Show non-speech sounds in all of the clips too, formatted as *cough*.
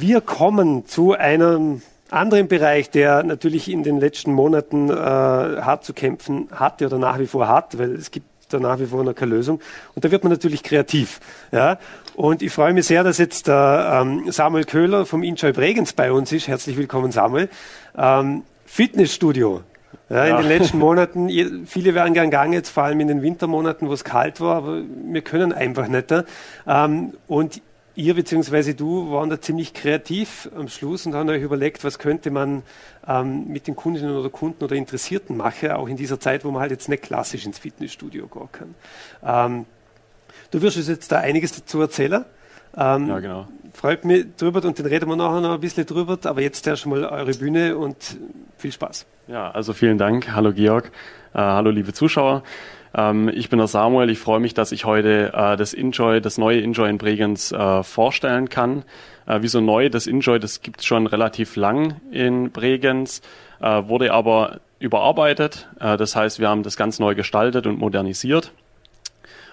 Wir kommen zu einem anderen Bereich, der natürlich in den letzten Monaten äh, hart zu kämpfen hatte oder nach wie vor hat, weil es gibt da nach wie vor noch keine Lösung. Und da wird man natürlich kreativ. Ja? Und ich freue mich sehr, dass jetzt der ähm, Samuel Köhler vom Enjoy Bregenz bei uns ist. Herzlich willkommen, Samuel. Ähm, Fitnessstudio. Ja, in ja. den letzten *laughs* Monaten, viele wären gern gegangen, jetzt vor allem in den Wintermonaten, wo es kalt war, aber wir können einfach nicht. Ähm, und ihr bzw. du waren da ziemlich kreativ am Schluss und haben euch überlegt, was könnte man ähm, mit den Kundinnen oder Kunden oder Interessierten machen, auch in dieser Zeit, wo man halt jetzt nicht klassisch ins Fitnessstudio gehen kann. Ähm, du wirst uns jetzt da einiges dazu erzählen. Ähm, ja, genau. Freut mich drüber und dann reden wir nachher noch ein bisschen drüber, aber jetzt erst mal eure Bühne und viel Spaß. Ja, also vielen Dank. Hallo Georg. Äh, hallo liebe Zuschauer. Ähm, ich bin der Samuel. Ich freue mich, dass ich heute äh, das Enjoy, das neue Enjoy in Bregenz äh, vorstellen kann. Äh, wieso neu? Das Enjoy, das gibt es schon relativ lang in Bregenz, äh, wurde aber überarbeitet. Äh, das heißt, wir haben das ganz neu gestaltet und modernisiert.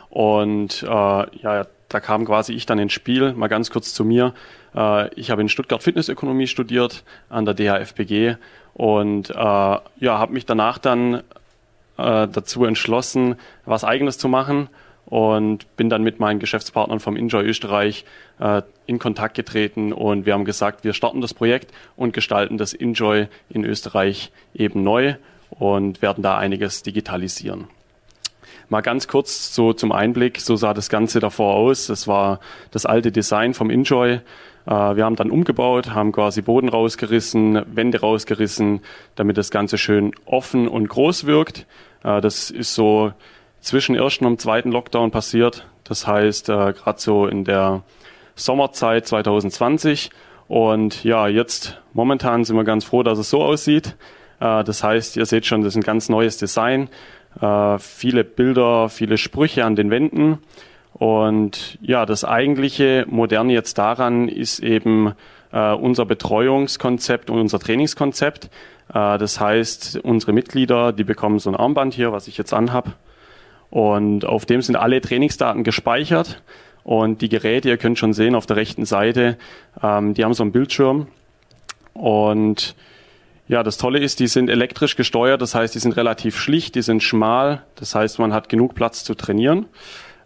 Und ja, da kam quasi ich dann ins Spiel. Mal ganz kurz zu mir. ich habe in Stuttgart Fitnessökonomie studiert an der DHFBG und ja, habe mich danach dann äh, dazu entschlossen, was eigenes zu machen und bin dann mit meinen Geschäftspartnern vom Enjoy Österreich äh, in Kontakt getreten und wir haben gesagt, wir starten das Projekt und gestalten das Enjoy in Österreich eben neu und werden da einiges digitalisieren. Mal ganz kurz so zum Einblick, so sah das Ganze davor aus. Das war das alte Design vom Enjoy. Äh, wir haben dann umgebaut, haben quasi Boden rausgerissen, Wände rausgerissen, damit das Ganze schön offen und groß wirkt. Äh, das ist so zwischen ersten und zweiten Lockdown passiert. Das heißt, äh, gerade so in der Sommerzeit 2020. Und ja, jetzt momentan sind wir ganz froh, dass es so aussieht. Das heißt, ihr seht schon, das ist ein ganz neues Design. Viele Bilder, viele Sprüche an den Wänden. Und ja, das eigentliche Moderne jetzt daran ist eben äh, unser Betreuungskonzept und unser Trainingskonzept. Äh, das heißt, unsere Mitglieder, die bekommen so ein Armband hier, was ich jetzt anhab. Und auf dem sind alle Trainingsdaten gespeichert. Und die Geräte, ihr könnt schon sehen auf der rechten Seite, ähm, die haben so einen Bildschirm. Und ja, das Tolle ist, die sind elektrisch gesteuert, das heißt, die sind relativ schlicht, die sind schmal, das heißt, man hat genug Platz zu trainieren.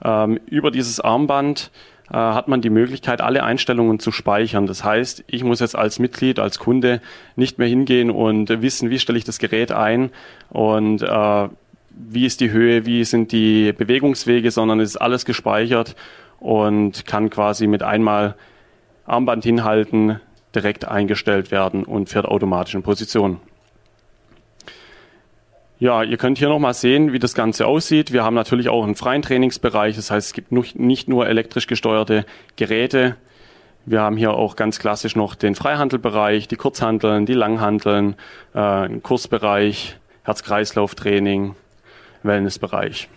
Ähm, über dieses Armband äh, hat man die Möglichkeit, alle Einstellungen zu speichern. Das heißt, ich muss jetzt als Mitglied, als Kunde nicht mehr hingehen und wissen, wie stelle ich das Gerät ein und äh, wie ist die Höhe, wie sind die Bewegungswege, sondern es ist alles gespeichert und kann quasi mit einmal Armband hinhalten direkt eingestellt werden und fährt automatisch in Position. Ja, ihr könnt hier nochmal sehen, wie das Ganze aussieht. Wir haben natürlich auch einen freien Trainingsbereich. Das heißt, es gibt nicht nur elektrisch gesteuerte Geräte. Wir haben hier auch ganz klassisch noch den Freihandelbereich, die Kurzhandeln, die Langhandeln, äh, einen Kursbereich, Herz-Kreislauf-Training, Wellnessbereich.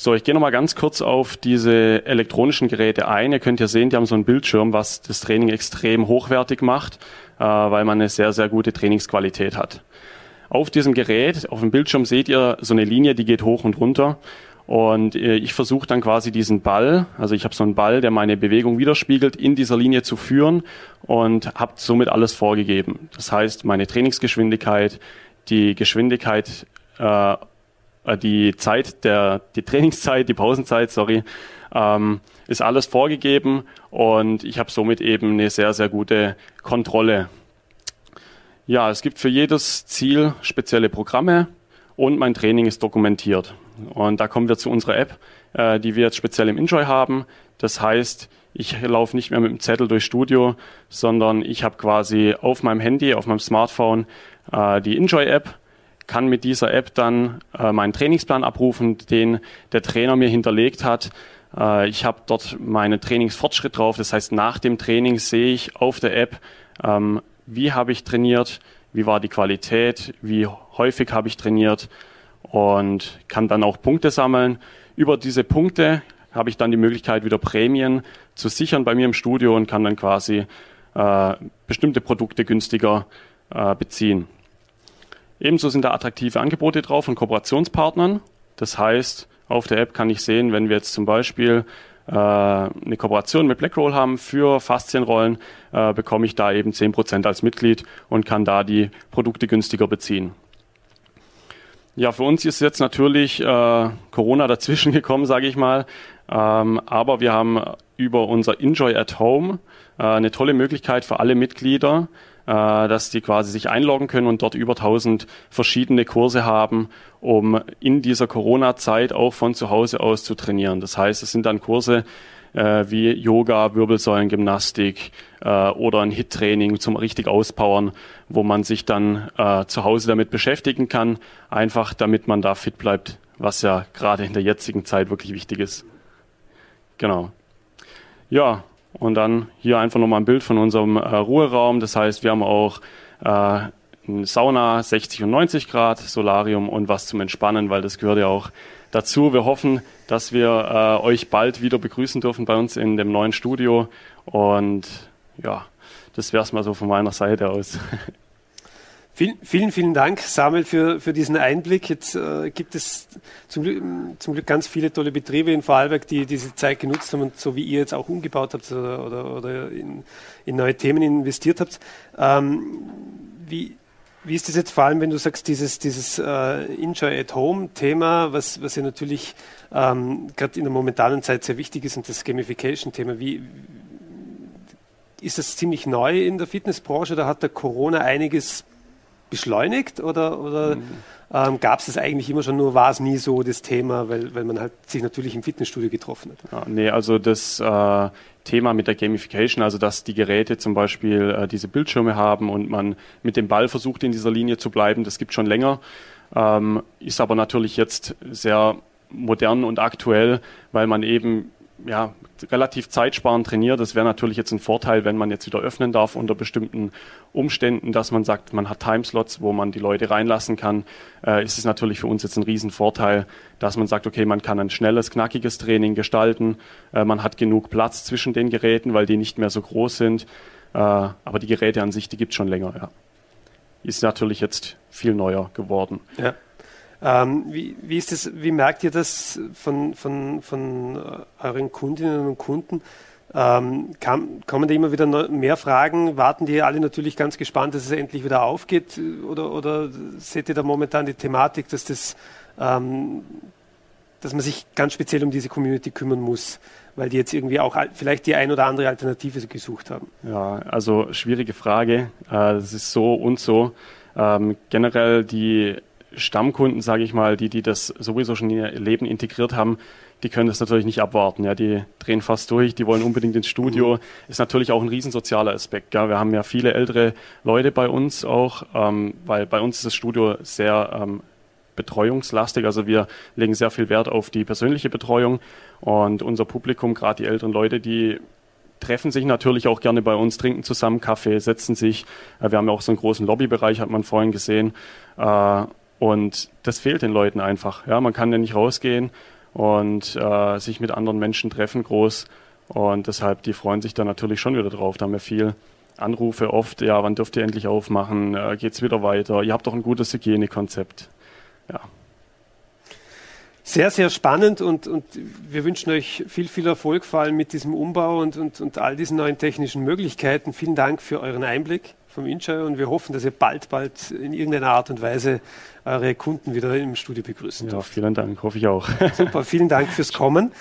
So, ich gehe nochmal ganz kurz auf diese elektronischen Geräte ein. Ihr könnt hier sehen, die haben so einen Bildschirm, was das Training extrem hochwertig macht, äh, weil man eine sehr, sehr gute Trainingsqualität hat. Auf diesem Gerät, auf dem Bildschirm seht ihr so eine Linie, die geht hoch und runter. Und äh, ich versuche dann quasi diesen Ball, also ich habe so einen Ball, der meine Bewegung widerspiegelt, in dieser Linie zu führen und habe somit alles vorgegeben. Das heißt, meine Trainingsgeschwindigkeit, die Geschwindigkeit, äh die Zeit der, die Trainingszeit, die Pausenzeit, sorry, ähm, ist alles vorgegeben und ich habe somit eben eine sehr, sehr gute Kontrolle ja, es gibt für jedes Ziel spezielle Programme und mein Training ist dokumentiert. Und da kommen wir zu unserer App, äh, die wir jetzt speziell im Enjoy haben. Das heißt, ich laufe nicht mehr mit dem Zettel durchs Studio, sondern ich habe quasi auf meinem Handy, auf meinem Smartphone äh, die Enjoy-App, kann mit dieser App dann äh, meinen Trainingsplan abrufen, den der Trainer mir hinterlegt hat. Äh, ich habe dort meinen Trainingsfortschritt drauf. Das heißt, nach dem Training sehe ich auf der App, ähm, wie habe ich trainiert, wie war die Qualität, wie häufig habe ich trainiert und kann dann auch Punkte sammeln. Über diese Punkte habe ich dann die Möglichkeit, wieder Prämien zu sichern bei mir im Studio und kann dann quasi äh, bestimmte Produkte günstiger äh, beziehen. Ebenso sind da attraktive Angebote drauf von Kooperationspartnern. Das heißt, auf der App kann ich sehen, wenn wir jetzt zum Beispiel äh, eine Kooperation mit Blackroll haben für Faszienrollen, äh, bekomme ich da eben 10% als Mitglied und kann da die Produkte günstiger beziehen. Ja, für uns ist jetzt natürlich äh, Corona dazwischen *laughs* gekommen, sage ich mal. Ähm, aber wir haben über unser Enjoy at Home äh, eine tolle Möglichkeit für alle Mitglieder, dass die quasi sich einloggen können und dort über 1000 verschiedene Kurse haben, um in dieser Corona-Zeit auch von zu Hause aus zu trainieren. Das heißt, es sind dann Kurse äh, wie Yoga, Wirbelsäulengymnastik äh, oder ein Hit-Training zum richtig Auspowern, wo man sich dann äh, zu Hause damit beschäftigen kann, einfach damit man da fit bleibt, was ja gerade in der jetzigen Zeit wirklich wichtig ist. Genau. Ja, und dann hier einfach nochmal ein Bild von unserem äh, Ruheraum. Das heißt, wir haben auch äh, Sauna 60 und 90 Grad, Solarium und was zum Entspannen, weil das gehört ja auch dazu. Wir hoffen, dass wir äh, euch bald wieder begrüßen dürfen bei uns in dem neuen Studio. Und ja, das wäre es mal so von meiner Seite aus. *laughs* Vielen, vielen, vielen Dank, Samuel, für, für diesen Einblick. Jetzt äh, gibt es zum Glück, zum Glück ganz viele tolle Betriebe in Vorarlberg, die diese Zeit genutzt haben und so wie ihr jetzt auch umgebaut habt oder, oder, oder in, in, neue Themen investiert habt. Ähm, wie, wie ist das jetzt vor allem, wenn du sagst, dieses, dieses äh, Enjoy at Home Thema, was, was ja natürlich ähm, gerade in der momentanen Zeit sehr wichtig ist und das Gamification Thema, wie, ist das ziemlich neu in der Fitnessbranche? Da hat der Corona einiges beschleunigt oder, oder mhm. ähm, gab es das eigentlich immer schon, nur war es nie so das Thema, weil, weil man halt sich natürlich im Fitnessstudio getroffen hat? Ja, nee, also das äh, Thema mit der Gamification, also dass die Geräte zum Beispiel äh, diese Bildschirme haben und man mit dem Ball versucht, in dieser Linie zu bleiben, das gibt schon länger, ähm, ist aber natürlich jetzt sehr modern und aktuell, weil man eben ja, relativ zeitsparend trainiert. Das wäre natürlich jetzt ein Vorteil, wenn man jetzt wieder öffnen darf unter bestimmten Umständen, dass man sagt, man hat Timeslots, wo man die Leute reinlassen kann, äh, ist es natürlich für uns jetzt ein Riesenvorteil, dass man sagt, okay, man kann ein schnelles, knackiges Training gestalten, äh, man hat genug Platz zwischen den Geräten, weil die nicht mehr so groß sind, äh, aber die Geräte an sich, die gibt es schon länger, ja. Ist natürlich jetzt viel neuer geworden. Ja. Ähm, wie, wie, ist das, wie merkt ihr das von, von, von äh, euren Kundinnen und Kunden? Ähm, kam, kommen da immer wieder mehr Fragen? Warten die alle natürlich ganz gespannt, dass es endlich wieder aufgeht? Oder, oder seht ihr da momentan die Thematik, dass, das, ähm, dass man sich ganz speziell um diese Community kümmern muss, weil die jetzt irgendwie auch vielleicht die ein oder andere Alternative gesucht haben? Ja, also schwierige Frage. Äh, es ist so und so. Ähm, generell die Stammkunden, sage ich mal, die, die das sowieso schon in ihr Leben integriert haben, die können das natürlich nicht abwarten. Ja, die drehen fast durch, die wollen unbedingt ins Studio. Mhm. Ist natürlich auch ein riesensozialer Aspekt. Ja. Wir haben ja viele ältere Leute bei uns auch, ähm, weil bei uns ist das Studio sehr ähm, betreuungslastig. Also wir legen sehr viel Wert auf die persönliche Betreuung und unser Publikum, gerade die älteren Leute, die treffen sich natürlich auch gerne bei uns, trinken zusammen Kaffee, setzen sich. Äh, wir haben ja auch so einen großen Lobbybereich, hat man vorhin gesehen. Und das fehlt den Leuten einfach. Ja, man kann ja nicht rausgehen und äh, sich mit anderen Menschen treffen groß. Und deshalb, die freuen sich da natürlich schon wieder drauf. Da haben wir viel Anrufe oft, ja, wann dürft ihr endlich aufmachen? Äh, geht's wieder weiter? Ihr habt doch ein gutes Hygienekonzept. Ja. Sehr, sehr spannend und, und wir wünschen euch viel, viel Erfolg, vor allem mit diesem Umbau und, und, und all diesen neuen technischen Möglichkeiten. Vielen Dank für euren Einblick vom Inshire und wir hoffen, dass ihr bald, bald in irgendeiner Art und Weise eure Kunden wieder im Studio begrüßen ja, Vielen Dank, hoffe ich auch. Super, vielen Dank fürs Kommen.